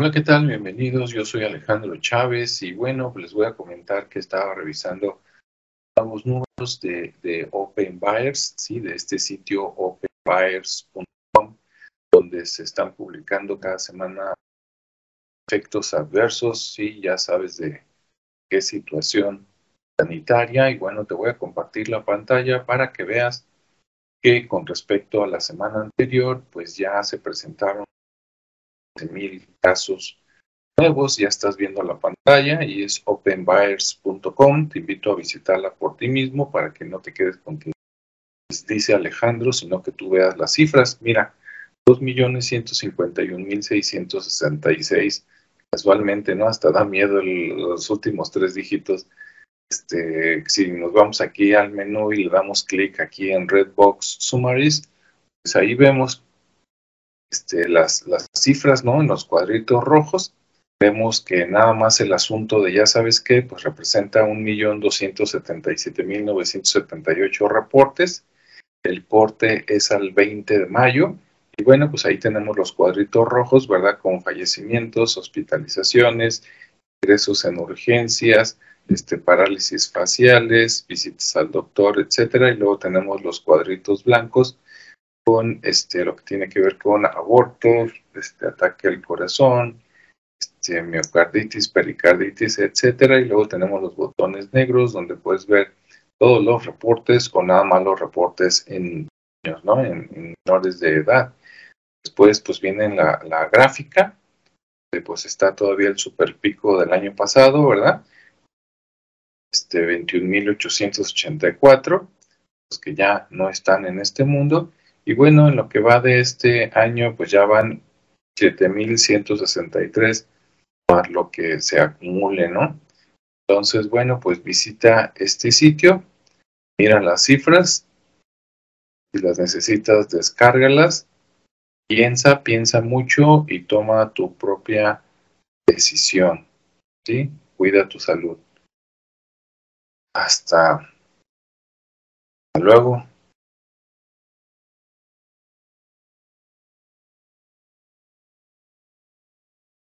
Hola, ¿qué tal? Bienvenidos. Yo soy Alejandro Chávez y bueno, les voy a comentar que estaba revisando los números de, de Open Buyers, ¿sí? de este sitio openbuyers.com, donde se están publicando cada semana efectos adversos, sí, ya sabes de qué situación sanitaria y bueno, te voy a compartir la pantalla para que veas que con respecto a la semana anterior, pues ya se presentaron mil casos nuevos, ya estás viendo la pantalla y es openbuyers.com, te invito a visitarla por ti mismo para que no te quedes con que dice Alejandro, sino que tú veas las cifras. Mira, 2.151.666, casualmente, ¿no? Hasta da miedo los últimos tres dígitos. Este, si nos vamos aquí al menú y le damos clic aquí en Redbox Summaries, pues ahí vemos este, las, las cifras, ¿no? En los cuadritos rojos, vemos que nada más el asunto de ya sabes qué, pues representa 1.277.978 reportes. El corte es al 20 de mayo. Y bueno, pues ahí tenemos los cuadritos rojos, ¿verdad? Con fallecimientos, hospitalizaciones, ingresos en urgencias, este, parálisis faciales, visitas al doctor, etcétera. Y luego tenemos los cuadritos blancos con este, lo que tiene que ver con abortos, este, ataque al corazón, este, miocarditis, pericarditis, etcétera. Y luego tenemos los botones negros donde puedes ver todos los reportes o nada más los reportes en niños, ¿no? En, menores de edad. Después, pues viene la, la gráfica, pues está todavía el super pico del año pasado, ¿verdad? Este 21.884, los que ya no están en este mundo. Y bueno, en lo que va de este año, pues ya van 7.163 más lo que se acumule, ¿no? Entonces, bueno, pues visita este sitio, mira las cifras, si las necesitas, descárgalas, piensa, piensa mucho y toma tu propia decisión, ¿sí? Cuida tu salud. Hasta luego.